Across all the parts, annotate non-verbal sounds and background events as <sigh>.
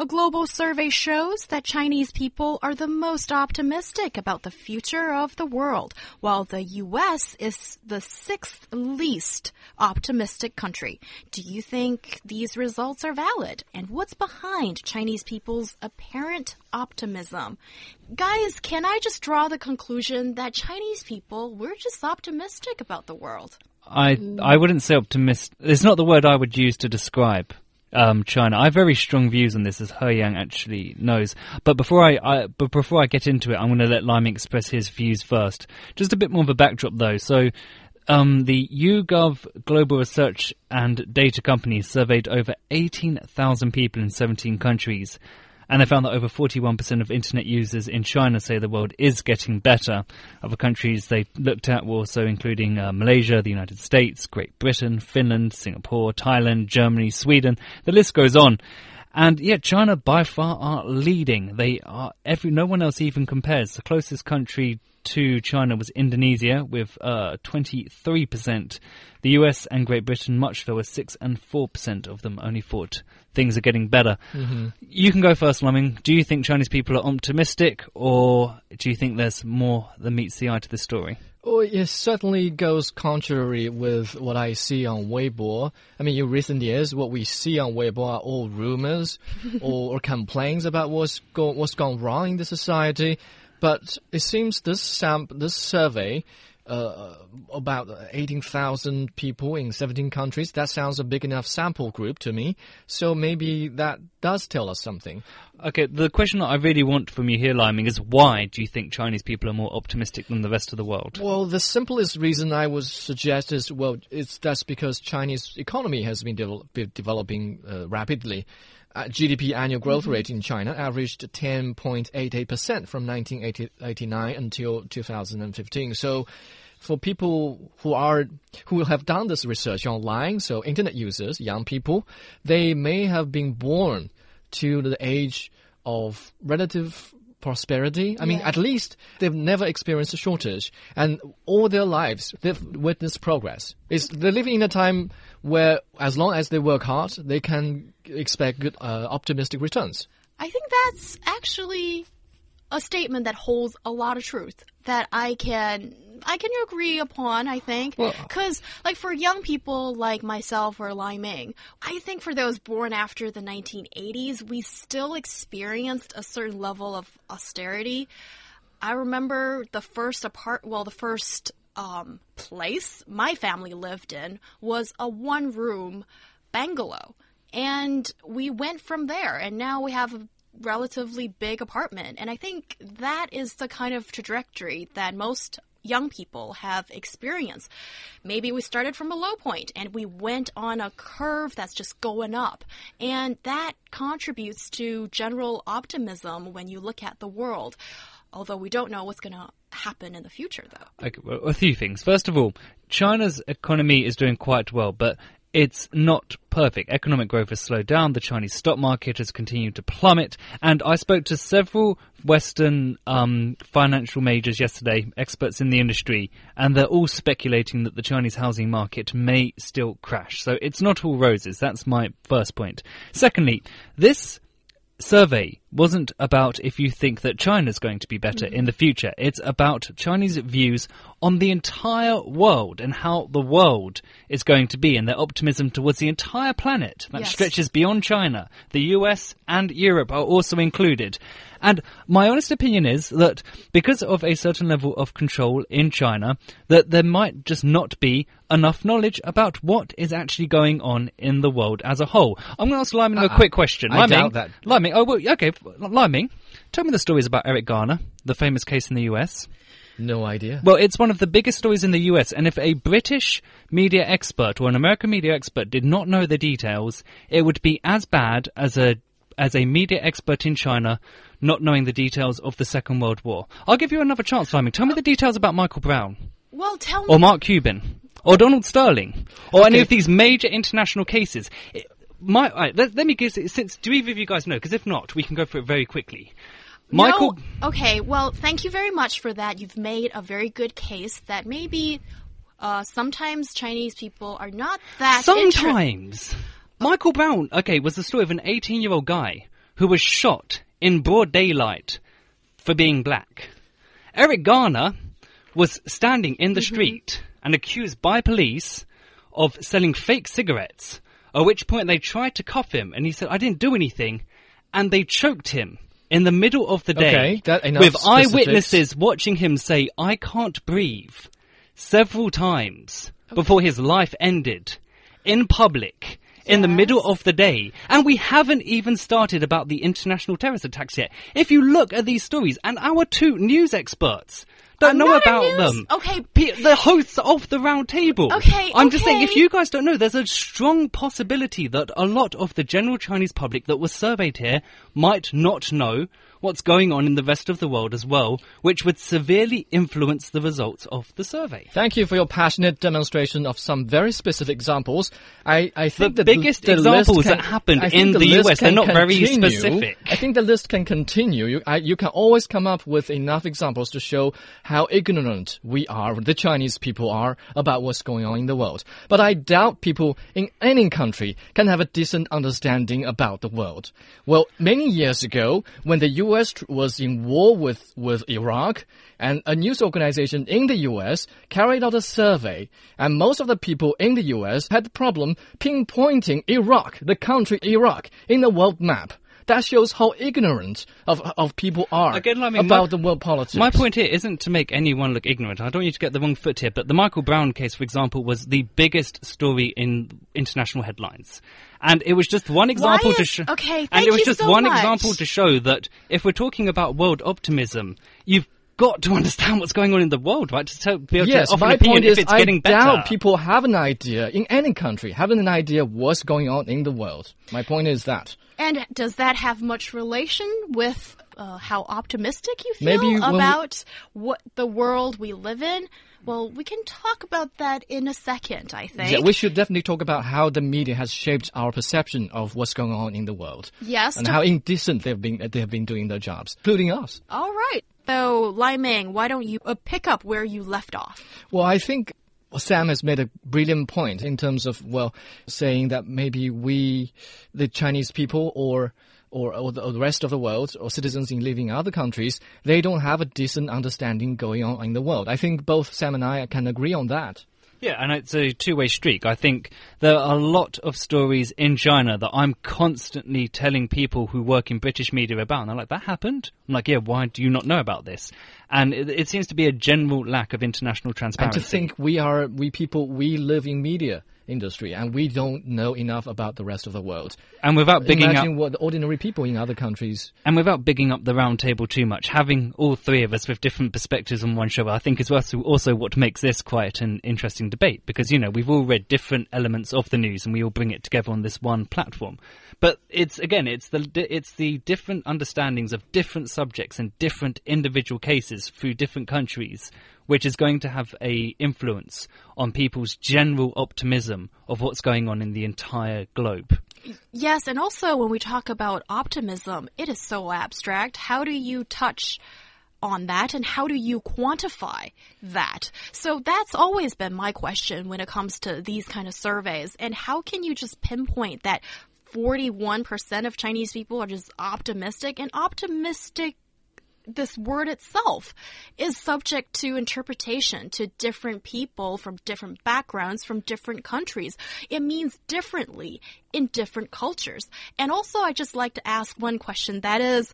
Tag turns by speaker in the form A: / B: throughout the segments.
A: A global survey shows that Chinese people are the most optimistic about the future of the world, while the US is the sixth least optimistic country. Do you think these results are valid? And what's behind Chinese people's apparent optimism? Guys, can I just draw the conclusion that Chinese people, we're just optimistic about the world?
B: I I wouldn't say optimistic. It's not the word I would use to describe um, China. I have very strong views on this, as He Yang actually knows. But before I, I but before I get into it, I'm going to let Liming express his views first. Just a bit more of a backdrop, though. So. Um, the YouGov Global Research and Data Company surveyed over 18,000 people in 17 countries and they found that over 41% of internet users in China say the world is getting better. Other countries they looked at were also including uh, Malaysia, the United States, Great Britain, Finland, Singapore, Thailand, Germany, Sweden. The list goes on. And yet China by far are leading. They are every, no one else even compares. The closest country to China was Indonesia with uh, 23%. The US and Great Britain much lower, 6 and 4% of them only thought things are getting better. Mm-hmm. You can go first, Liming. Do you think Chinese people are optimistic or do you think there's more than meets the eye to this story?
C: Well, it certainly goes contrary with what I see on Weibo. I mean, in recent years, what we see on Weibo are all rumors <laughs> or, or, complaints about what's, go, what's gone wrong in the society. But it seems this this survey uh, about 18,000 people in 17 countries. That sounds a big enough sample group to me. So maybe that does tell us something.
B: Okay, the question that I really want from you here, Liming, is why do you think Chinese people are more optimistic than the rest of the world?
C: Well, the simplest reason I would suggest is well, it's that's because Chinese economy has been de developing uh, rapidly. Uh, GDP annual growth mm -hmm. rate in China averaged 10.88% from 1989 until 2015. So, for people who are who have done this research online, so internet users, young people, they may have been born to the age of relative prosperity. I mean, at least they've never experienced a shortage, and all their lives they've witnessed progress. It's, they're living in a time where, as long as they work hard, they can expect good, uh, optimistic returns.
A: I think that's actually a statement that holds a lot of truth that I can I can agree upon, I think. Because, well, like, for young people like myself or Lai Ming, I think for those born after the 1980s, we still experienced a certain level of austerity. I remember the first apart, well, the first um, place my family lived in was a one room bungalow. And we went from there, and now we have a relatively big apartment. And I think that is the kind of trajectory that most young people have experienced. Maybe we started from a low point and we went on a curve that's just going up. And that contributes to general optimism when you look at the world. Although we don't know what's going to happen in the future, though.
B: Okay, well, a few things. First of all, China's economy is doing quite well, but it's not perfect. Economic growth has slowed down. The Chinese stock market has continued to plummet. And I spoke to several Western um, financial majors yesterday, experts in the industry, and they're all speculating that the Chinese housing market may still crash. So it's not all roses. That's my first point. Secondly, this survey wasn't about if you think that China's going to be better mm-hmm. in the future. It's about Chinese views on the entire world and how the world is going to be and their optimism towards the entire planet that yes. stretches beyond China. The US and Europe are also included. And my honest opinion is that because of a certain level of control in China, that there might just not be enough knowledge about what is actually going on in the world as a whole. I'm going to ask Liming uh, a quick question.
C: I Liming, doubt that.
B: Liming, oh, well, okay, Liming, tell me the stories about Eric Garner, the famous case in the US.
C: No idea.
B: Well, it's one of the biggest stories in the US, and if a British media expert or an American media expert did not know the details, it would be as bad as a as a media expert in China not knowing the details of the Second World War. I'll give you another chance, Simon. Tell me the details about Michael Brown.
A: Well, tell me.
B: Or Mark Cuban. or Donald Sterling or any of these major international cases. It, my, right, let, let me give since do either of you guys know? Because if not, we can go through it very quickly. Michael,
A: No, okay, well, thank you very much for that. You've made a very good case that maybe uh, sometimes Chinese people are not that
B: sometimes Michael Brown, okay, was the story of an 18-year-old guy who was shot in broad daylight for being black. Eric Garner was standing in the street and accused by police of selling fake cigarettes. At which point they tried to cuff him, and he said, "I didn't do anything," and they choked him in the middle of the day
C: Okay, that-
B: with
C: specifics.
B: eyewitnesses watching him say, "I can't breathe," several times before his life ended in public. In the middle of the day. And we haven't even started about the international terrorist attacks yet. If you look at these stories, and our two news experts don't
A: I'm
B: know about them.
A: okay.
B: The hosts of the round table.
A: Okay,
B: I'm just saying, if you guys don't know, there's a strong possibility that a lot of the general Chinese public that was surveyed here might not know what's going on in the rest of the world as well, which would severely influence the results of the survey.
C: Thank you for your passionate demonstration of some very specific examples. I, I think
B: The biggest
C: the
B: examples
C: can-
B: that happened in the
C: list
B: US, they're not very
C: continue.
B: specific.
C: I think the list can continue. You, I, you can always come up with enough examples to show how ignorant we are, the Chinese people are, about what's going on in the world. But I doubt people in any country can have a decent understanding about the world. Well, many years ago, when the US was in war with, with Iraq, and a news organization in the US carried out a survey, and most of the people in the US had the problem pinpointing Iraq, the country Iraq, in the world map. That shows how ignorant of, of people are
B: Again, I mean,
C: about
B: my-
C: the world politics.
B: My point here isn't to make anyone look ignorant. I don't need to get the wrong foot here, but the Michael Brown case, for example, was the biggest story in international headlines. And it was just one example to show.
A: okay,
B: and it was
A: you
B: just
A: so
B: one
A: much.
B: example to show that if we're talking about world optimism, you've got to understand what's going on in the world, right? To tell, be able
C: Yes,
B: to offer
C: my
B: an opinion
C: point
B: if
C: is
B: it's
C: I
B: getting better.
C: doubt people have an idea in any country, having an idea what's going on in the world. My point is that.
A: And does that have much relation with uh, how optimistic you feel
C: Maybe when we-
A: about what the world we live in? Well, we can talk about that in a second, I think.
C: Yeah, we should definitely talk about how the media has shaped our perception of what's going on in the world.
A: Yes,
C: And how indecent they've been they have been doing their jobs, including us.
A: All right. So, Lai Ming, why don't you uh, pick up where you left off?
C: Well, I think Sam has made a brilliant point in terms of well, saying that maybe we, the Chinese people, or or, or, the, or the rest of the world, or citizens in living in other countries, they don't have a decent understanding going on in the world. I think both Sam and I can agree on that.
B: Yeah, and it's a two-way streak. I think there are a lot of stories in China that I'm constantly telling people who work in British media about, and they're like, "That happened." I'm like, "Yeah, why do you not know about this?" And it, it seems to be a general lack of international transparency.
C: And to think we are we people we live in media industry and we don't know enough about the rest of the world.
B: and without bigging
C: Imagine
B: up,
C: what the ordinary people in other countries.
B: and without bigging up the round table too much, having all three of us with different perspectives on one show, I think is also also what makes this quite an interesting debate because you know we've all read different elements of the news and we all bring it together on this one platform. But it's again, it's the it's the different understandings of different subjects and different individual cases through different countries, which is going to have a influence on people's general optimism of what's going on in the entire globe.
A: Yes, and also when we talk about optimism, it is so abstract. How do you touch on that and how do you quantify that? So that's always been my question when it comes to these kind of surveys. And how can you just pinpoint that 41% of Chinese people are just optimistic and optimistic this word itself is subject to interpretation to different people from different backgrounds, from different countries. It means differently in different cultures. And also, I just like to ask one question that is,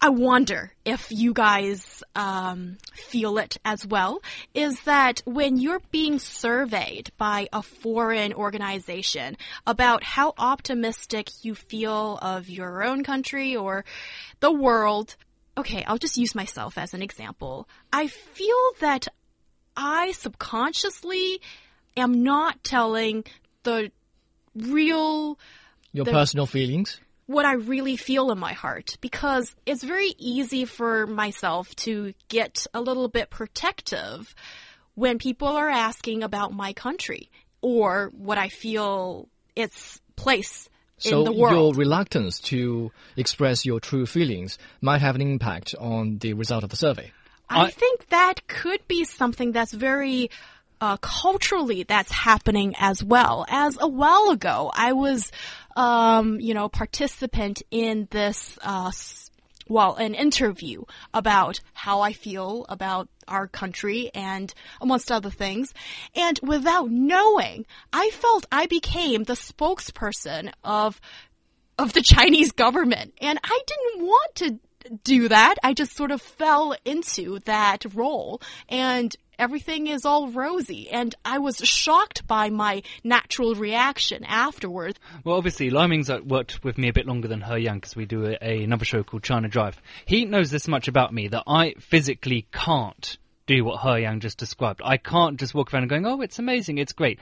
A: I wonder if you guys um, feel it as well. Is that when you're being surveyed by a foreign organization about how optimistic you feel of your own country or the world, okay, I'll just use myself as an example. I feel that I subconsciously am not telling the real
C: Your
A: The-
C: personal feelings.
A: what I really feel in my heart because it's very easy for myself to get a little bit protective when people are asking about my country or what I feel its place
C: so
A: in the world.
C: your reluctance to express your true feelings might have an impact on the result of the survey.
A: I, I think that could be something that's very uh, culturally that's happening as well. As a while ago, I was, um, you know, participant in this, uh, well, an interview about how I feel about our country and amongst other things. And without knowing, I felt I became the spokesperson of of the Chinese government. And I didn't want to do that. I just sort of fell into that role and everything is all rosy. And I was shocked by my natural reaction afterwards.
B: Well, obviously, Liming's uh, worked with me a bit longer than He Yang because we do a, a, another show called China Drive. He knows this much about me that I physically can't do what He Yang just described. I can't just walk around and going, oh, it's amazing, it's great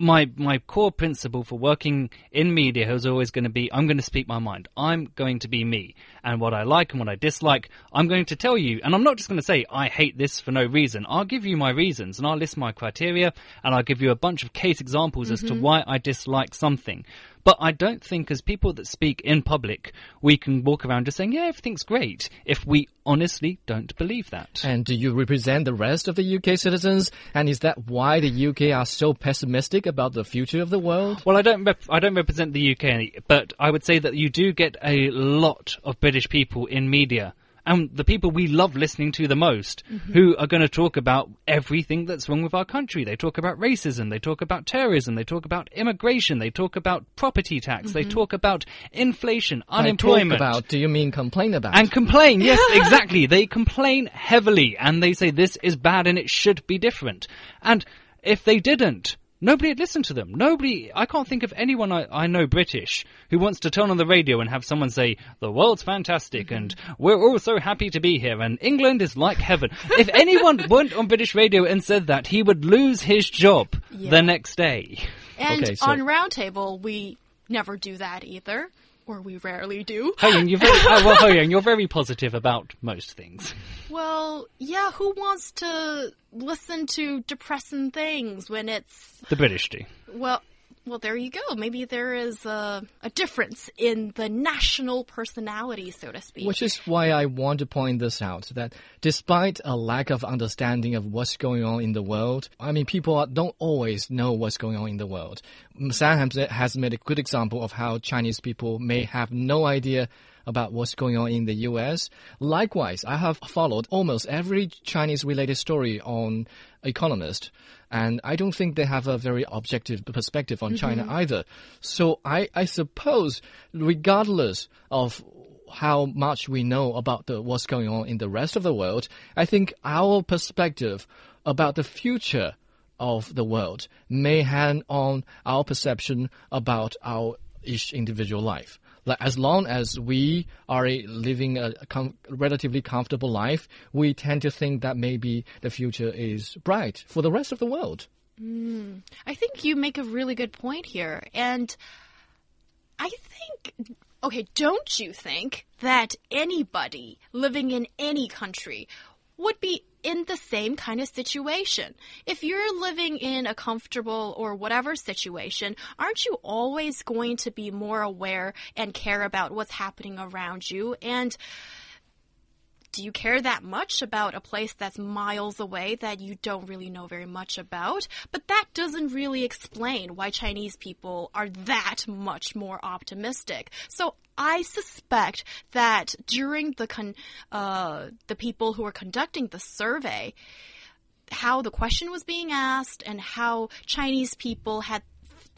B: my my core principle for working in media is always going to be I'm going to speak my mind. I'm going to be me. And what I like and what I dislike, I'm going to tell you. And I'm not just going to say I hate this for no reason. I'll give you my reasons and I'll list my criteria and I'll give you a bunch of case examples mm-hmm. as to mm-hmm. why I dislike something. But I don't think, as people that speak in public, we can walk around just saying, yeah, everything's great, if we honestly don't believe that.
C: And do you represent the rest of the UK citizens? And is that why the UK are so pessimistic about the future of the world?
B: Well, I don't, I don't represent the UK, but I would say that you do get a lot of British people in media and the people we love listening to the most mm-hmm. who are going to talk about everything that's wrong with our country. They talk about racism, they talk about terrorism, they talk about immigration, they talk about property tax, mm-hmm. they talk about inflation, unemployment.
C: about, do you mean complain about?
B: And complain, yes, <laughs> exactly. They complain heavily and they say this is bad and it should be different. And if they didn't, Nobody had listened to them. Nobody, I can't think of anyone I, I know British who wants to turn on the radio and have someone say, the world's fantastic and we're all so happy to be here and England is like heaven. if <laughs> anyone went on British radio and said that, he would lose his job yeah. the next day.
A: And okay, so. on Roundtable, we never do that either or we rarely do.
B: Hoying, you're very oh, well, Hoying, you're very positive about most things. <laughs>
A: Well, yeah, who wants to listen to depressing things when it's
B: the British do?
A: Well, well, there you go. Maybe there is a, a, difference in the national personality, so to speak.
C: Which is why I want to point this out that despite a lack of understanding of what's going on in the world, I mean, people don't always know what's going on in the world. Sam has made a good example of how Chinese people may have no idea about what's going on in the US. Likewise, I have followed almost every Chinese related story on Economist and I don't think they have a very objective perspective on mm -hmm. China mm-hmm. either. So I, I suppose, regardless of how much we know about the, what's going on in the rest of the world, I think our perspective about the future of the world may hang on our perception about our each individual life like as long as we are living a com relatively comfortable life, we tend to think that maybe the future is bright for the rest of the world.
A: Mm, I think you make a really good point here, and I think. Okay, don't you think that anybody living in any country would be in the same kind of situation. If you're living in a comfortable or whatever situation, aren't you always going to be more aware and care about what's happening around you? And do you care that much about a place that's miles away that you don't really know very much about? But that doesn't really explain why Chinese people are that much more optimistic. So I suspect that during the con uh, the people who were conducting the survey, how the question was being asked and how Chinese people had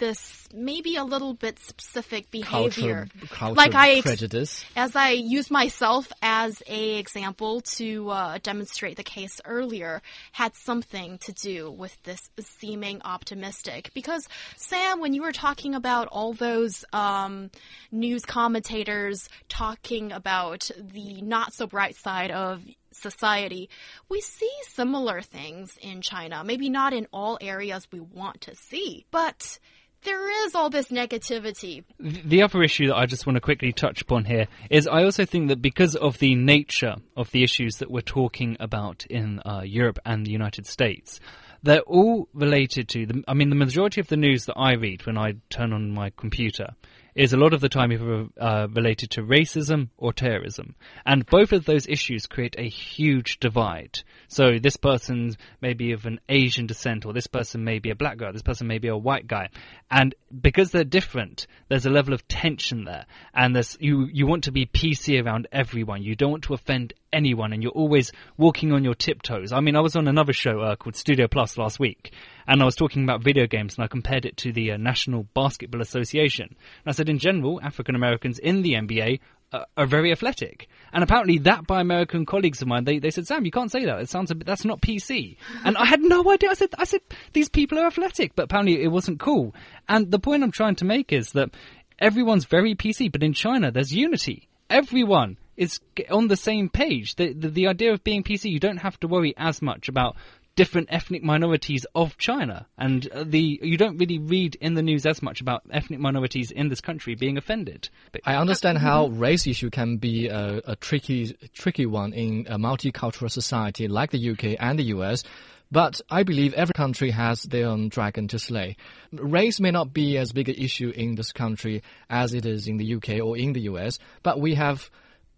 A: this maybe a little bit specific behavior.
C: Culture, culture like I prejudice.
A: As I use myself as a example to uh, demonstrate the case earlier, had something to do with this seeming optimistic. Because Sam, when you were talking about all those um, news commentators talking about the not so bright side of society, we see similar things in China. Maybe not in all areas we want to see, but there is all this negativity.
B: The other issue that I just want to quickly touch upon here is I also think that because of the nature of the issues that we're talking about in uh, Europe and the United States, they're all related to the. I mean, the majority of the news that I read when I turn on my computer is a lot of the time uh, related to racism or terrorism. And both of those issues create a huge divide. So this person may be of an Asian descent, or this person may be a black guy, this person may be a white guy. And because they're different, there's a level of tension there. And there's, you, you want to be PC around everyone. You don't want to offend anyone, and you're always walking on your tiptoes. I mean, I was on another show uh, called Studio Plus last week, and I was talking about video games, and I compared it to the uh, National Basketball Association. And I said, in general, African Americans in the NBA uh, are very athletic. And apparently, that by American colleagues of mine, they, they said, Sam, you can't say that. It sounds a bit, that's not PC. <laughs> And I had no idea. I said, I said, these people are athletic, but apparently it wasn't cool. And the point I'm trying to make is that everyone's very PC, but in China, there's unity. Everyone is on the same page. The, the, the idea of being PC, you don't have to worry as much about different ethnic minorities of China, and uh, the you don't really read in the news as much about ethnic minorities in this country being offended.
C: I understand how race issue can be a, a tricky tricky one in a multicultural society like the UK and the US. But I believe every country has their own dragon to slay. Race may not be as big an issue in this country as it is in the UK or in the US, but we have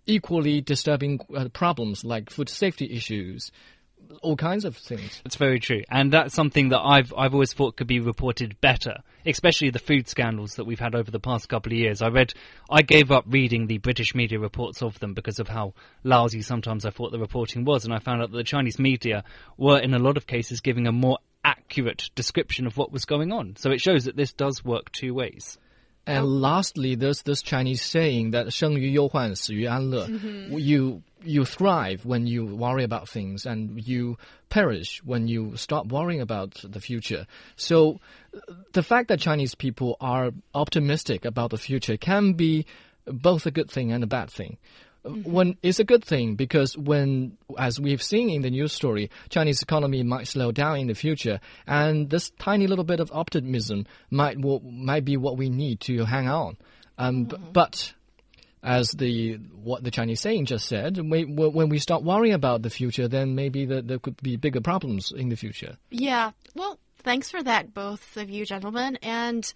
C: equally disturbing uh, problems like food safety issues, all kinds of things.
B: That's very true, and that's something that I've I've always thought could be reported better, especially the food scandals that we've had over the past couple of years. I read, I gave up reading the British media reports of them because of how lousy sometimes I thought the reporting was, and I found out that the Chinese media were in a lot of cases giving a more accurate description of what was going on. So it shows that this does work two ways.
C: And oh. lastly, there's this Chinese saying that "生于忧患,死于安乐." yu huan. You you thrive when you worry about things, and you perish when you stop worrying about the future. So, the fact that Chinese people are optimistic about the future can be both a good thing and a bad thing. Mm-hmm. when it's a good thing because when, as we've seen in the news story, Chinese economy might slow down in the future, and this tiny little bit of optimism might might be what we need to hang on. Um, mm-hmm. But as the what the Chinese saying just said, we, when we start worrying about the future, then maybe the, there could be bigger problems in the future.
A: Yeah. Well, thanks for that, both of you gentlemen, and.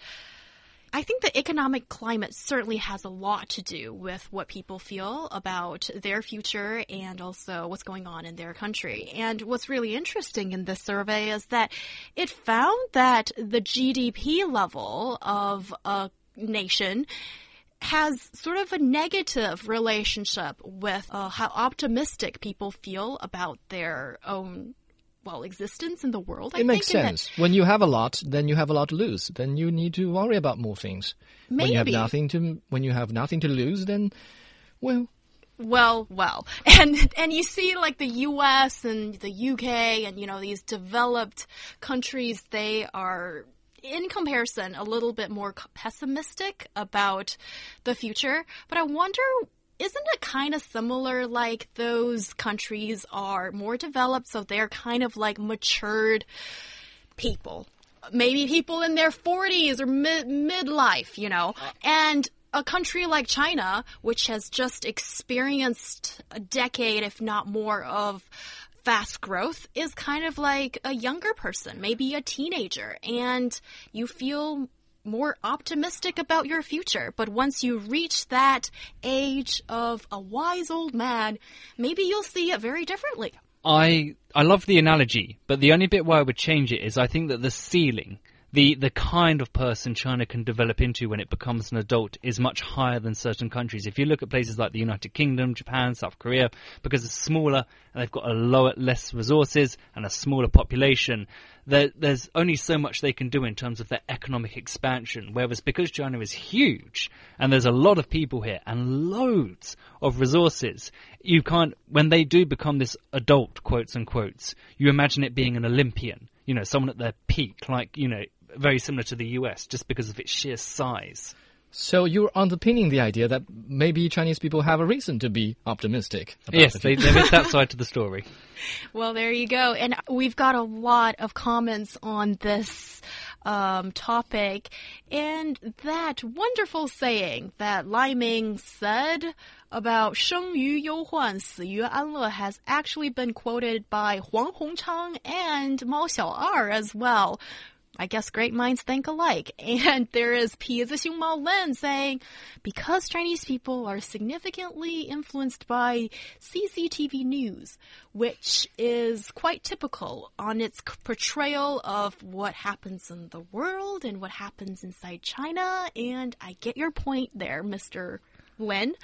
A: I think the economic climate certainly has a lot to do with what people feel about their future and also what's going on in their country. And what's really interesting in this survey is that it found that the GDP level of a nation has sort of a negative relationship with uh, how optimistic people feel about their own well existence in the world.
C: I it makes sense. When you have a lot, then you have a lot to lose. Then you need to worry about more things.
A: Maybe.
C: When you have nothing to when you have nothing to lose, then well.
A: Well, well, <laughs> and and you see like the U.S. and the U.K. and you know these developed countries, they are in comparison, a little bit more pessimistic about the future. But I wonder isn't it kind of similar like those countries are more developed so they're kind of like matured people? Maybe people in their 40s or mid midlife you know? Uh. And a country like China which has just experienced a decade if not more of fast growth is kind of like a younger person maybe a teenager and you feel more optimistic about your future. But once you reach that age of a wise old man, maybe you'll see it very differently.
B: I I love the analogy, but the only bit where I would change it is I think that the ceiling the the kind of person China can develop into when it becomes an adult is much higher than certain countries. If you look at places like the United Kingdom, Japan, South Korea, because it's smaller and they've got a lower, less resources and a smaller population, there, there's only so much they can do in terms of their economic expansion. Whereas because China is huge and there's a lot of people here and loads of resources, you can't when they do become this adult quotes and quotes, you imagine it being an Olympian you know, someone at their peak, like, you know, very similar to the US just because of its sheer size.
C: So you're underpinning the idea that maybe Chinese people have a reason to be optimistic.
B: yes, they, there is that <laughs> side to the story.
A: Well, there you go. And we've got a lot of comments on this um, topic. And that wonderful saying that Lai Ming said about 生于忧患,死于安乐 has actually been quoted by Huang Hongchang and Mao Xiao'er as well. I guess great minds think alike. <laughs> And there is P. Pia Mao Lin saying, because Chinese people are significantly influenced by CCTV news, which is quite typical on its portrayal of what happens in the world and what happens inside China. And I get your point there, Mr. Lin.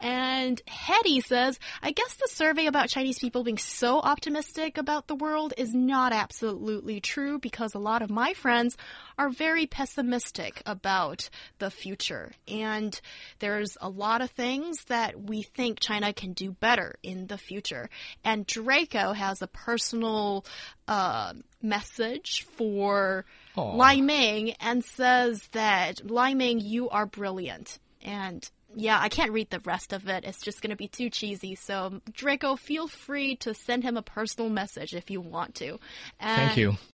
A: And Hetty says, I guess the survey about Chinese people being so optimistic about the world is not absolutely true because a lot of my friends are very pessimistic about the future. And there's a lot of things that we think China can do better in the future. And Draco has a personal uh, message for Aww. Lai Ming and says that Lai Ming, you are brilliant. And yeah, I can't read the rest of it. It's just going to be too cheesy. So, Draco, feel free to send him a personal message if you want to.
C: And Thank you.